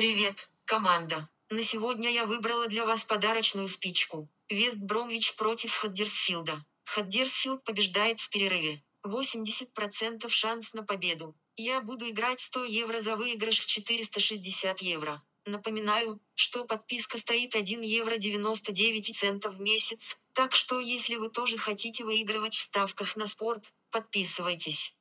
Привет, команда. На сегодня я выбрала для вас подарочную спичку. Вест Бромвич против Хаддерсфилда. Хаддерсфилд побеждает в перерыве. 80% шанс на победу. Я буду играть 100 евро за выигрыш в 460 евро. Напоминаю, что подписка стоит 1 евро 99 центов в месяц, так что если вы тоже хотите выигрывать в ставках на спорт, подписывайтесь.